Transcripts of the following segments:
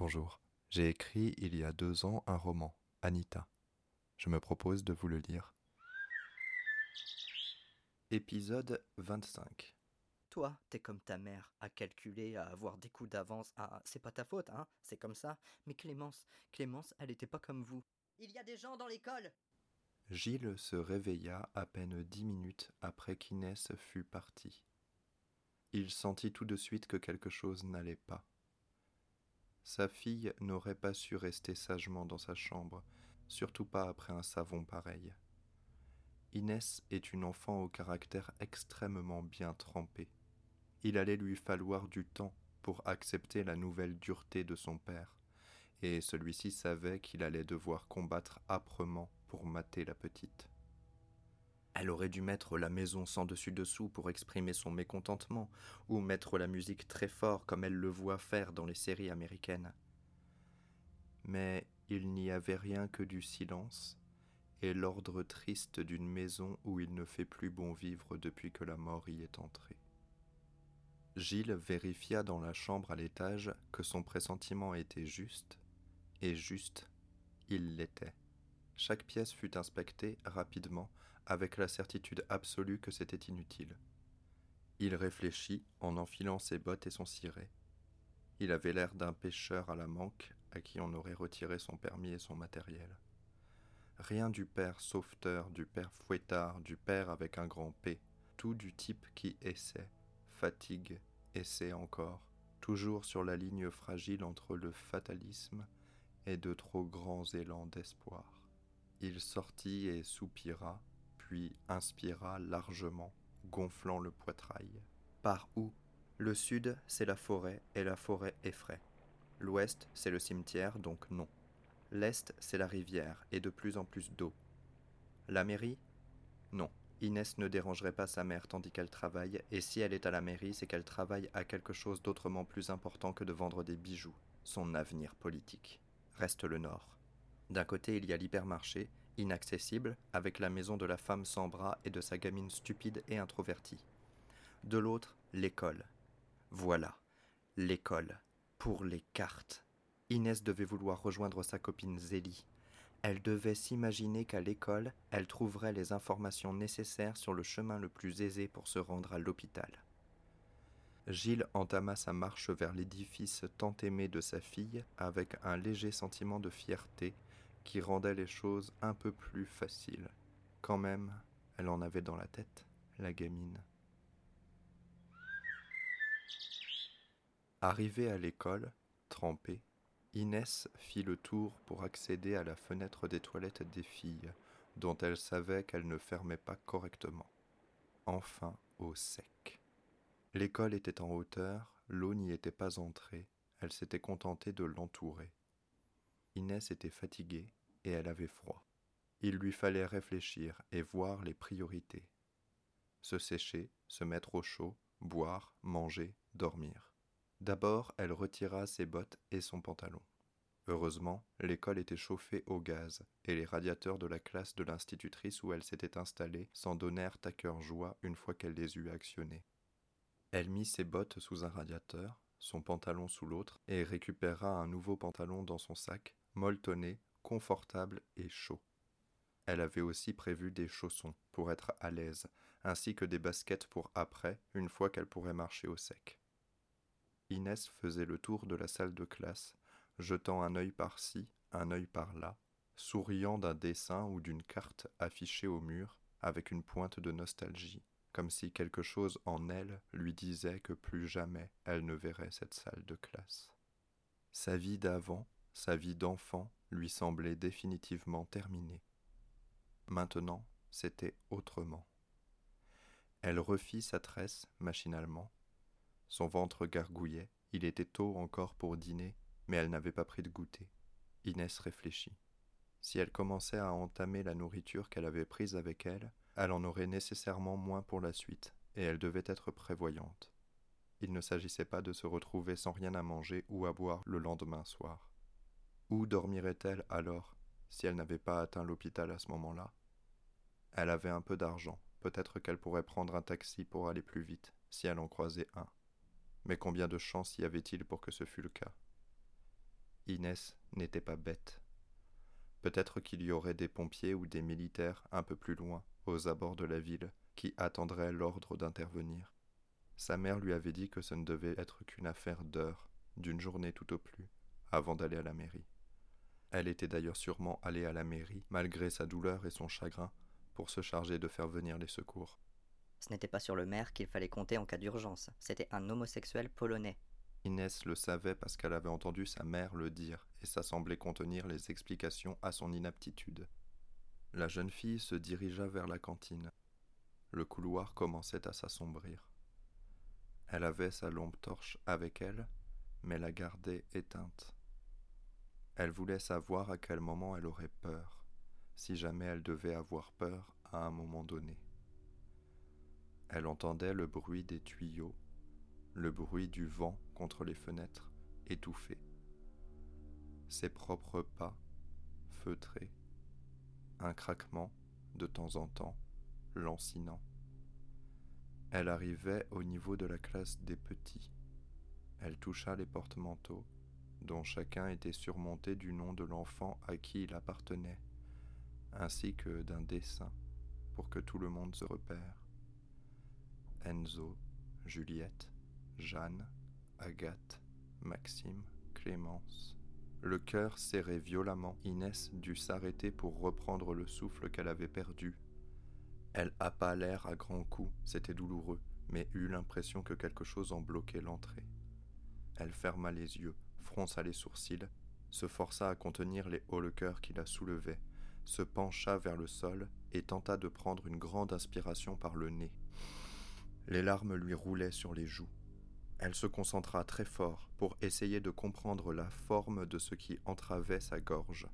Bonjour. J'ai écrit il y a deux ans un roman, Anita. Je me propose de vous le lire. Épisode 25. Toi, t'es comme ta mère, à calculer, à avoir des coups d'avance, à... C'est pas ta faute, hein, c'est comme ça. Mais Clémence, Clémence, elle était pas comme vous. Il y a des gens dans l'école Gilles se réveilla à peine dix minutes après qu'Inès fût partie. Il sentit tout de suite que quelque chose n'allait pas. Sa fille n'aurait pas su rester sagement dans sa chambre, surtout pas après un savon pareil. Inès est une enfant au caractère extrêmement bien trempé. Il allait lui falloir du temps pour accepter la nouvelle dureté de son père, et celui-ci savait qu'il allait devoir combattre âprement pour mater la petite. Elle aurait dû mettre la maison sans dessus-dessous pour exprimer son mécontentement, ou mettre la musique très fort comme elle le voit faire dans les séries américaines. Mais il n'y avait rien que du silence et l'ordre triste d'une maison où il ne fait plus bon vivre depuis que la mort y est entrée. Gilles vérifia dans la chambre à l'étage que son pressentiment était juste, et juste, il l'était. Chaque pièce fut inspectée rapidement, avec la certitude absolue que c'était inutile. Il réfléchit en enfilant ses bottes et son ciré. Il avait l'air d'un pêcheur à la manque à qui on aurait retiré son permis et son matériel. Rien du père sauveteur, du père fouettard, du père avec un grand P, tout du type qui essaie, fatigue, essaie encore, toujours sur la ligne fragile entre le fatalisme et de trop grands élans d'espoir. Il sortit et soupira, puis inspira largement, gonflant le poitrail. Par où? Le sud, c'est la forêt, et la forêt effraie. L'ouest, c'est le cimetière, donc non. L'est, c'est la rivière, et de plus en plus d'eau. La mairie? Non. Inès ne dérangerait pas sa mère tandis qu'elle travaille, et si elle est à la mairie, c'est qu'elle travaille à quelque chose d'autrement plus important que de vendre des bijoux, son avenir politique. Reste le nord. D'un côté, il y a l'hypermarché, inaccessible, avec la maison de la femme sans bras et de sa gamine stupide et introvertie. De l'autre, l'école. Voilà, l'école, pour les cartes. Inès devait vouloir rejoindre sa copine Zélie. Elle devait s'imaginer qu'à l'école, elle trouverait les informations nécessaires sur le chemin le plus aisé pour se rendre à l'hôpital. Gilles entama sa marche vers l'édifice tant aimé de sa fille avec un léger sentiment de fierté qui rendait les choses un peu plus faciles. Quand même, elle en avait dans la tête, la gamine. Arrivée à l'école, trempée, Inès fit le tour pour accéder à la fenêtre des toilettes des filles, dont elle savait qu'elles ne fermaient pas correctement. Enfin au sec. L'école était en hauteur, l'eau n'y était pas entrée, elle s'était contentée de l'entourer. Inès était fatiguée et elle avait froid. Il lui fallait réfléchir et voir les priorités. Se sécher, se mettre au chaud, boire, manger, dormir. D'abord, elle retira ses bottes et son pantalon. Heureusement, l'école était chauffée au gaz, et les radiateurs de la classe de l'institutrice où elle s'était installée s'en donnèrent à cœur joie une fois qu'elle les eut actionnés. Elle mit ses bottes sous un radiateur, son pantalon sous l'autre, et récupéra un nouveau pantalon dans son sac, molletonné, confortable et chaud. Elle avait aussi prévu des chaussons pour être à l'aise, ainsi que des baskets pour après, une fois qu'elle pourrait marcher au sec. Inès faisait le tour de la salle de classe, jetant un œil par-ci, un œil par-là, souriant d'un dessin ou d'une carte affichée au mur avec une pointe de nostalgie comme si quelque chose en elle lui disait que plus jamais elle ne verrait cette salle de classe. Sa vie d'avant, sa vie d'enfant, lui semblait définitivement terminée. Maintenant, c'était autrement. Elle refit sa tresse machinalement. Son ventre gargouillait, il était tôt encore pour dîner, mais elle n'avait pas pris de goûter. Inès réfléchit. Si elle commençait à entamer la nourriture qu'elle avait prise avec elle, elle en aurait nécessairement moins pour la suite, et elle devait être prévoyante. Il ne s'agissait pas de se retrouver sans rien à manger ou à boire le lendemain soir. Où dormirait-elle alors, si elle n'avait pas atteint l'hôpital à ce moment-là? Elle avait un peu d'argent, peut-être qu'elle pourrait prendre un taxi pour aller plus vite, si elle en croisait un. Mais combien de chances y avait-il pour que ce fût le cas? Inès n'était pas bête. Peut-être qu'il y aurait des pompiers ou des militaires un peu plus loin, aux abords de la ville, qui attendraient l'ordre d'intervenir. Sa mère lui avait dit que ce ne devait être qu'une affaire d'heures, d'une journée tout au plus, avant d'aller à la mairie. Elle était d'ailleurs sûrement allée à la mairie, malgré sa douleur et son chagrin, pour se charger de faire venir les secours. Ce n'était pas sur le maire qu'il fallait compter en cas d'urgence, c'était un homosexuel polonais. Inès le savait parce qu'elle avait entendu sa mère le dire, et ça semblait contenir les explications à son inaptitude. La jeune fille se dirigea vers la cantine. Le couloir commençait à s'assombrir. Elle avait sa lampe torche avec elle, mais la gardait éteinte. Elle voulait savoir à quel moment elle aurait peur, si jamais elle devait avoir peur à un moment donné. Elle entendait le bruit des tuyaux, le bruit du vent contre les fenêtres, étouffé. Ses propres pas, feutrés, un craquement, de temps en temps, lancinant. Elle arrivait au niveau de la classe des petits. Elle toucha les porte-manteaux, dont chacun était surmonté du nom de l'enfant à qui il appartenait, ainsi que d'un dessin, pour que tout le monde se repère. Enzo, Juliette, Jeanne, Agathe, Maxime, Clémence. Le cœur serré violemment, Inès dut s'arrêter pour reprendre le souffle qu'elle avait perdu. Elle happa l'air à grands coups, c'était douloureux, mais eut l'impression que quelque chose en bloquait l'entrée. Elle ferma les yeux, fronça les sourcils, se força à contenir les hauts le cœur qui la soulevaient, se pencha vers le sol et tenta de prendre une grande inspiration par le nez. Les larmes lui roulaient sur les joues. Elle se concentra très fort pour essayer de comprendre la forme de ce qui entravait sa gorge.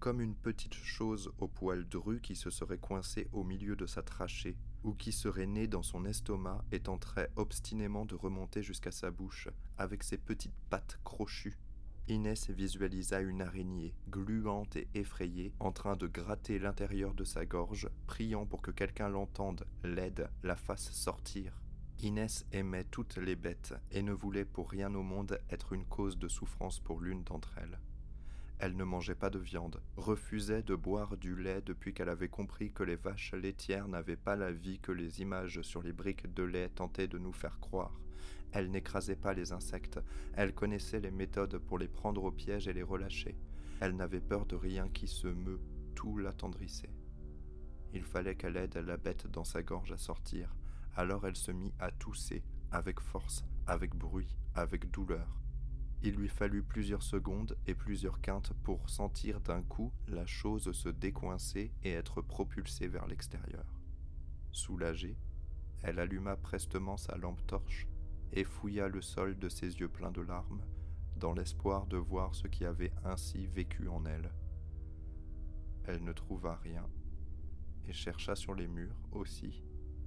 Comme une petite chose au poil dru qui se serait coincée au milieu de sa trachée, ou qui serait née dans son estomac et tenterait obstinément de remonter jusqu'à sa bouche avec ses petites pattes crochues. Inès visualisa une araignée, gluante et effrayée, en train de gratter l'intérieur de sa gorge, priant pour que quelqu'un l'entende, l'aide, la fasse sortir. Inès aimait toutes les bêtes et ne voulait pour rien au monde être une cause de souffrance pour l'une d'entre elles. Elle ne mangeait pas de viande, refusait de boire du lait depuis qu'elle avait compris que les vaches laitières n'avaient pas la vie que les images sur les briques de lait tentaient de nous faire croire. Elle n'écrasait pas les insectes, elle connaissait les méthodes pour les prendre au piège et les relâcher. Elle n'avait peur de rien qui se meut, tout l'attendrissait. Il fallait qu'elle aide la bête dans sa gorge à sortir, alors elle se mit à tousser, avec force, avec bruit, avec douleur. Il lui fallut plusieurs secondes et plusieurs quintes pour sentir d'un coup la chose se décoincer et être propulsée vers l'extérieur. Soulagée, elle alluma prestement sa lampe torche et fouilla le sol de ses yeux pleins de larmes, dans l'espoir de voir ce qui avait ainsi vécu en elle. Elle ne trouva rien, et chercha sur les murs aussi.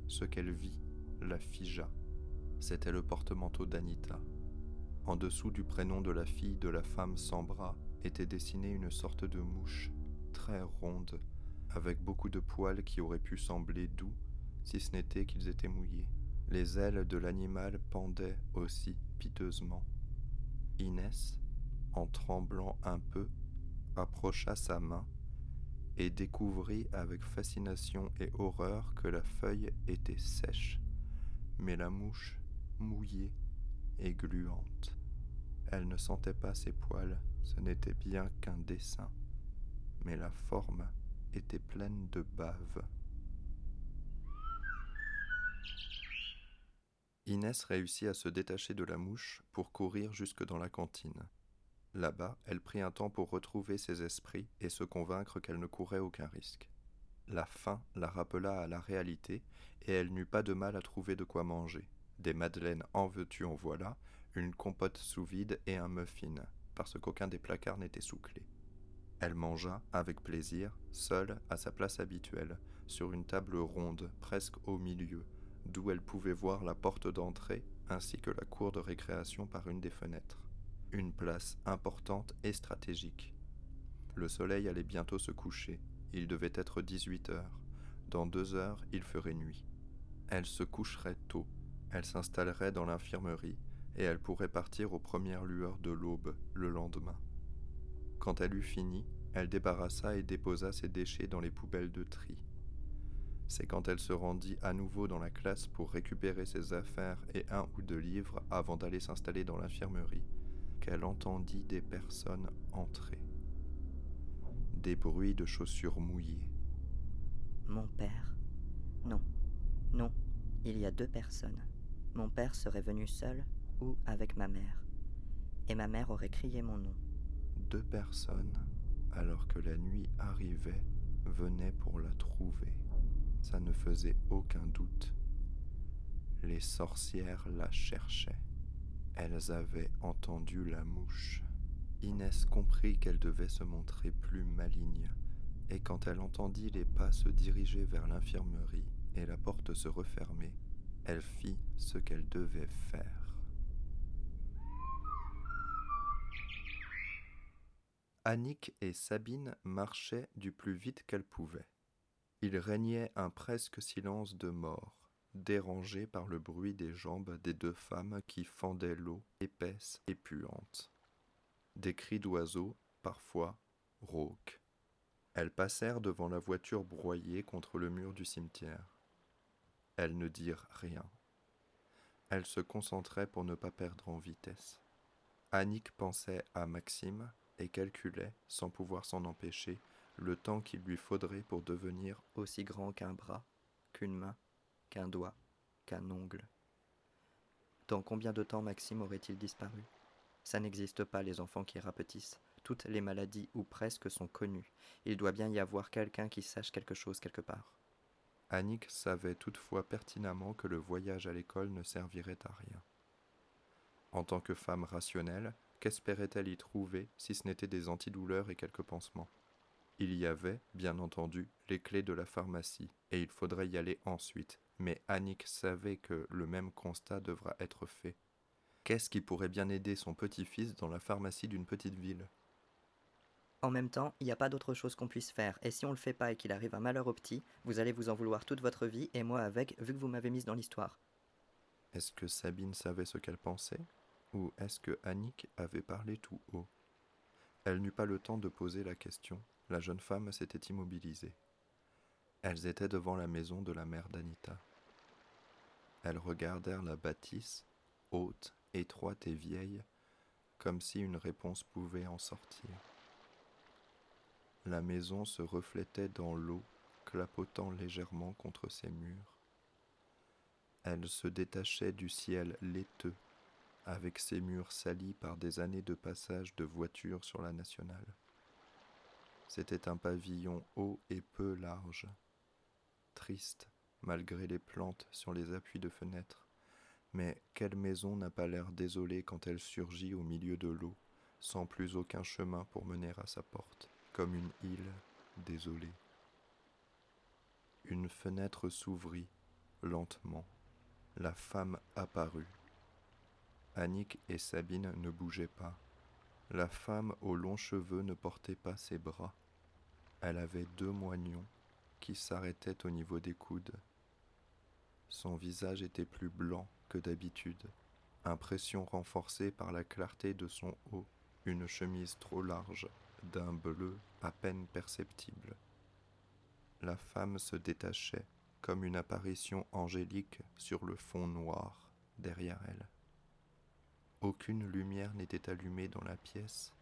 Ce qu'elle vit la figea. C'était le porte-manteau d'Anita. En dessous du prénom de la fille de la femme sans bras était dessinée une sorte de mouche, très ronde, avec beaucoup de poils qui auraient pu sembler doux si ce n'était qu'ils étaient mouillés. Les ailes de l'animal pendaient aussi piteusement. Inès, en tremblant un peu, approcha sa main et découvrit avec fascination et horreur que la feuille était sèche, mais la mouche mouillée et gluante. Elle ne sentait pas ses poils, ce n'était bien qu'un dessin, mais la forme était pleine de bave. Inès réussit à se détacher de la mouche pour courir jusque dans la cantine. Là-bas, elle prit un temps pour retrouver ses esprits et se convaincre qu'elle ne courait aucun risque. La faim la rappela à la réalité, et elle n'eut pas de mal à trouver de quoi manger. Des madeleines en veux-tu en voilà, une compote sous vide et un muffin, parce qu'aucun des placards n'était sous clé. Elle mangea, avec plaisir, seule, à sa place habituelle, sur une table ronde, presque au milieu, d'où elle pouvait voir la porte d'entrée ainsi que la cour de récréation par une des fenêtres. Une place importante et stratégique. Le soleil allait bientôt se coucher, il devait être 18 heures. Dans deux heures, il ferait nuit. Elle se coucherait tôt, elle s'installerait dans l'infirmerie, et elle pourrait partir aux premières lueurs de l'aube le lendemain. Quand elle eut fini, elle débarrassa et déposa ses déchets dans les poubelles de tri. C'est quand elle se rendit à nouveau dans la classe pour récupérer ses affaires et un ou deux livres avant d'aller s'installer dans l'infirmerie qu'elle entendit des personnes entrer. Des bruits de chaussures mouillées. Mon père Non, non, il y a deux personnes. Mon père serait venu seul ou avec ma mère. Et ma mère aurait crié mon nom. Deux personnes, alors que la nuit arrivait, venaient pour la trouver. Ça ne faisait aucun doute. Les sorcières la cherchaient. Elles avaient entendu la mouche. Inès comprit qu'elle devait se montrer plus maligne, et quand elle entendit les pas se diriger vers l'infirmerie et la porte se refermer, elle fit ce qu'elle devait faire. Annick et Sabine marchaient du plus vite qu'elles pouvaient. Il régnait un presque silence de mort, dérangé par le bruit des jambes des deux femmes qui fendaient l'eau épaisse et puante. Des cris d'oiseaux, parfois rauques. Elles passèrent devant la voiture broyée contre le mur du cimetière. Elles ne dirent rien. Elles se concentraient pour ne pas perdre en vitesse. Annick pensait à Maxime et calculait, sans pouvoir s'en empêcher, le temps qu'il lui faudrait pour devenir aussi grand qu'un bras, qu'une main, qu'un doigt, qu'un ongle. Dans combien de temps Maxime aurait-il disparu? Ça n'existe pas les enfants qui rapetissent. Toutes les maladies ou presque sont connues. Il doit bien y avoir quelqu'un qui sache quelque chose quelque part. Annick savait toutefois pertinemment que le voyage à l'école ne servirait à rien. En tant que femme rationnelle, qu'espérait-elle y trouver si ce n'était des antidouleurs et quelques pansements? Il y avait, bien entendu, les clés de la pharmacie, et il faudrait y aller ensuite, mais Annick savait que le même constat devra être fait. Qu'est-ce qui pourrait bien aider son petit-fils dans la pharmacie d'une petite ville? En même temps, il n'y a pas d'autre chose qu'on puisse faire, et si on le fait pas et qu'il arrive un malheur au petit, vous allez vous en vouloir toute votre vie, et moi avec, vu que vous m'avez mise dans l'histoire. Est-ce que Sabine savait ce qu'elle pensait Ou est-ce que Annick avait parlé tout haut? Elle n'eut pas le temps de poser la question, la jeune femme s'était immobilisée. Elles étaient devant la maison de la mère d'Anita. Elles regardèrent la bâtisse, haute, étroite et vieille, comme si une réponse pouvait en sortir. La maison se reflétait dans l'eau, clapotant légèrement contre ses murs. Elle se détachait du ciel laiteux, avec ses murs salis par des années de passage de voitures sur la nationale. C'était un pavillon haut et peu large, triste malgré les plantes sur les appuis de fenêtres. Mais quelle maison n'a pas l'air désolée quand elle surgit au milieu de l'eau, sans plus aucun chemin pour mener à sa porte, comme une île désolée. Une fenêtre s'ouvrit, lentement. La femme apparut. Annick et Sabine ne bougeaient pas. La femme aux longs cheveux ne portait pas ses bras. Elle avait deux moignons qui s'arrêtaient au niveau des coudes. Son visage était plus blanc que d'habitude, impression renforcée par la clarté de son haut, une chemise trop large, d'un bleu à peine perceptible. La femme se détachait comme une apparition angélique sur le fond noir derrière elle. Aucune lumière n'était allumée dans la pièce,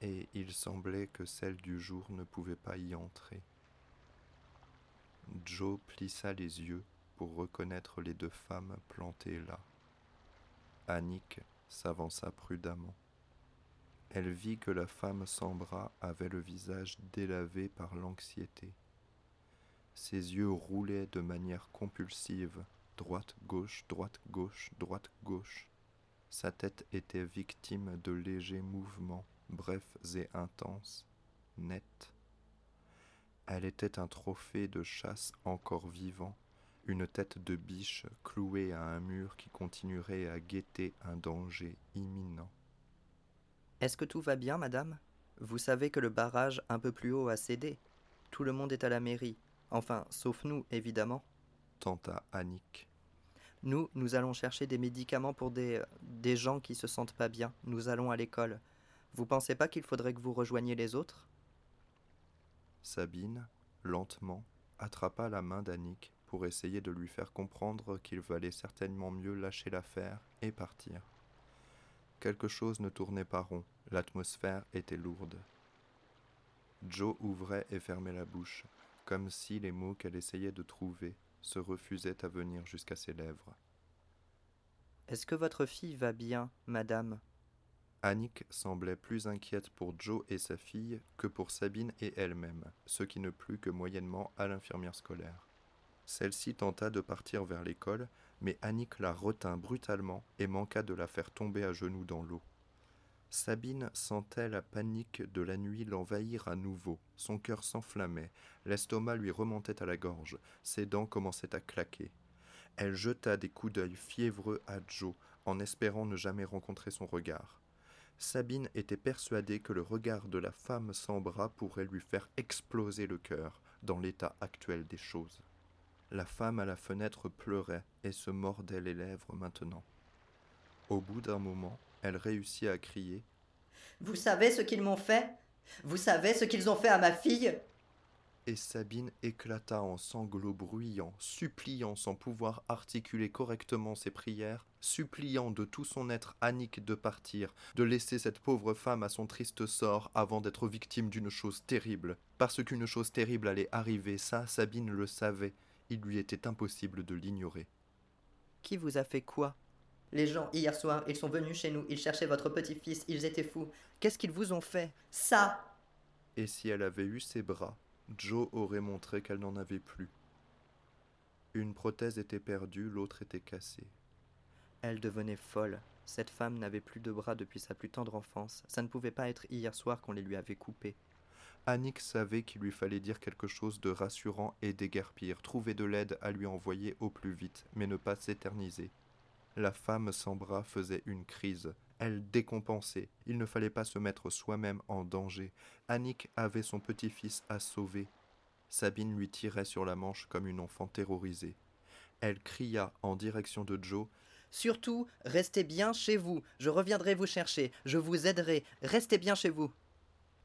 et il semblait que celle du jour ne pouvait pas y entrer. Joe plissa les yeux pour reconnaître les deux femmes plantées là. Annick s'avança prudemment. Elle vit que la femme sans bras avait le visage délavé par l'anxiété. Ses yeux roulaient de manière compulsive, droite-gauche, droite-gauche, droite-gauche. Sa tête était victime de légers mouvements, brefs et intenses, nets. Elle était un trophée de chasse encore vivant, une tête de biche clouée à un mur qui continuerait à guetter un danger imminent. Est-ce que tout va bien, madame? Vous savez que le barrage un peu plus haut a cédé. Tout le monde est à la mairie. Enfin, sauf nous, évidemment. Tenta Annick. Nous, nous allons chercher des médicaments pour des, des gens qui se sentent pas bien. Nous allons à l'école. Vous pensez pas qu'il faudrait que vous rejoigniez les autres? Sabine, lentement, attrapa la main d'Annick pour essayer de lui faire comprendre qu'il valait certainement mieux lâcher l'affaire et partir. Quelque chose ne tournait pas rond, l'atmosphère était lourde. Joe ouvrait et fermait la bouche, comme si les mots qu'elle essayait de trouver se refusaient à venir jusqu'à ses lèvres. Est-ce que votre fille va bien, madame? Annick semblait plus inquiète pour Joe et sa fille que pour Sabine et elle-même, ce qui ne plut que moyennement à l'infirmière scolaire. Celle-ci tenta de partir vers l'école, mais Annick la retint brutalement et manqua de la faire tomber à genoux dans l'eau. Sabine sentait la panique de la nuit l'envahir à nouveau. Son cœur s'enflammait, l'estomac lui remontait à la gorge, ses dents commençaient à claquer. Elle jeta des coups d'œil fiévreux à Joe, en espérant ne jamais rencontrer son regard. Sabine était persuadée que le regard de la femme sans bras pourrait lui faire exploser le cœur dans l'état actuel des choses. La femme à la fenêtre pleurait et se mordait les lèvres maintenant. Au bout d'un moment, elle réussit à crier Vous savez ce qu'ils m'ont fait? Vous savez ce qu'ils ont fait à ma fille? Et Sabine éclata en sanglots bruyants, suppliant sans pouvoir articuler correctement ses prières, suppliant de tout son être Annick de partir, de laisser cette pauvre femme à son triste sort avant d'être victime d'une chose terrible. Parce qu'une chose terrible allait arriver, ça Sabine le savait, il lui était impossible de l'ignorer. Qui vous a fait quoi? Les gens, hier soir, ils sont venus chez nous, ils cherchaient votre petit-fils, ils étaient fous. Qu'est-ce qu'ils vous ont fait? Ça Et si elle avait eu ses bras, Joe aurait montré qu'elle n'en avait plus. Une prothèse était perdue, l'autre était cassée. Elle devenait folle. Cette femme n'avait plus de bras depuis sa plus tendre enfance. Ça ne pouvait pas être hier soir qu'on les lui avait coupés. Annick savait qu'il lui fallait dire quelque chose de rassurant et déguerpir, trouver de l'aide à lui envoyer au plus vite, mais ne pas s'éterniser. La femme sans bras faisait une crise. Elle décompensait. Il ne fallait pas se mettre soi-même en danger. Annick avait son petit-fils à sauver. Sabine lui tirait sur la manche comme une enfant terrorisée. Elle cria en direction de Joe. Surtout, restez bien chez vous. Je reviendrai vous chercher. Je vous aiderai. Restez bien chez vous.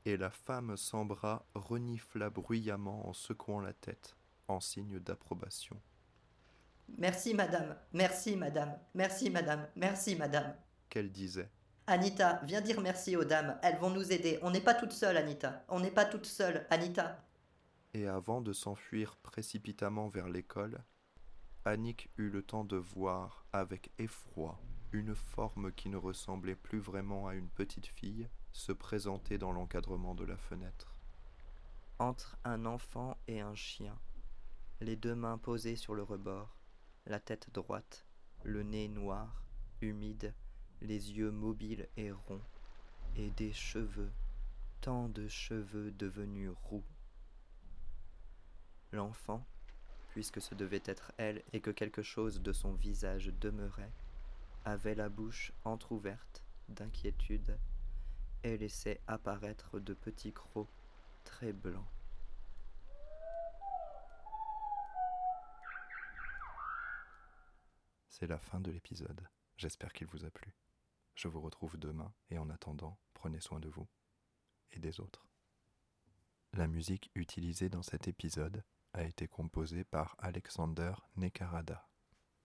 Et la femme sans bras renifla bruyamment en secouant la tête, en signe d'approbation. Merci, madame. Merci, madame. Merci, madame. Merci, madame. Qu'elle disait. Anita, viens dire merci aux dames. Elles vont nous aider. On n'est pas toutes seules, Anita. On n'est pas toutes seules, Anita. Et avant de s'enfuir précipitamment vers l'école, Annick eut le temps de voir avec effroi une forme qui ne ressemblait plus vraiment à une petite fille se présenter dans l'encadrement de la fenêtre. Entre un enfant et un chien, les deux mains posées sur le rebord, la tête droite, le nez noir, humide, les yeux mobiles et ronds, et des cheveux, tant de cheveux devenus roux. L'enfant, puisque ce devait être elle et que quelque chose de son visage demeurait, avait la bouche entr'ouverte d'inquiétude et laissait apparaître de petits crocs très blancs. C'est la fin de l'épisode. J'espère qu'il vous a plu. Je vous retrouve demain et en attendant, prenez soin de vous et des autres. La musique utilisée dans cet épisode a été composée par Alexander Nekarada.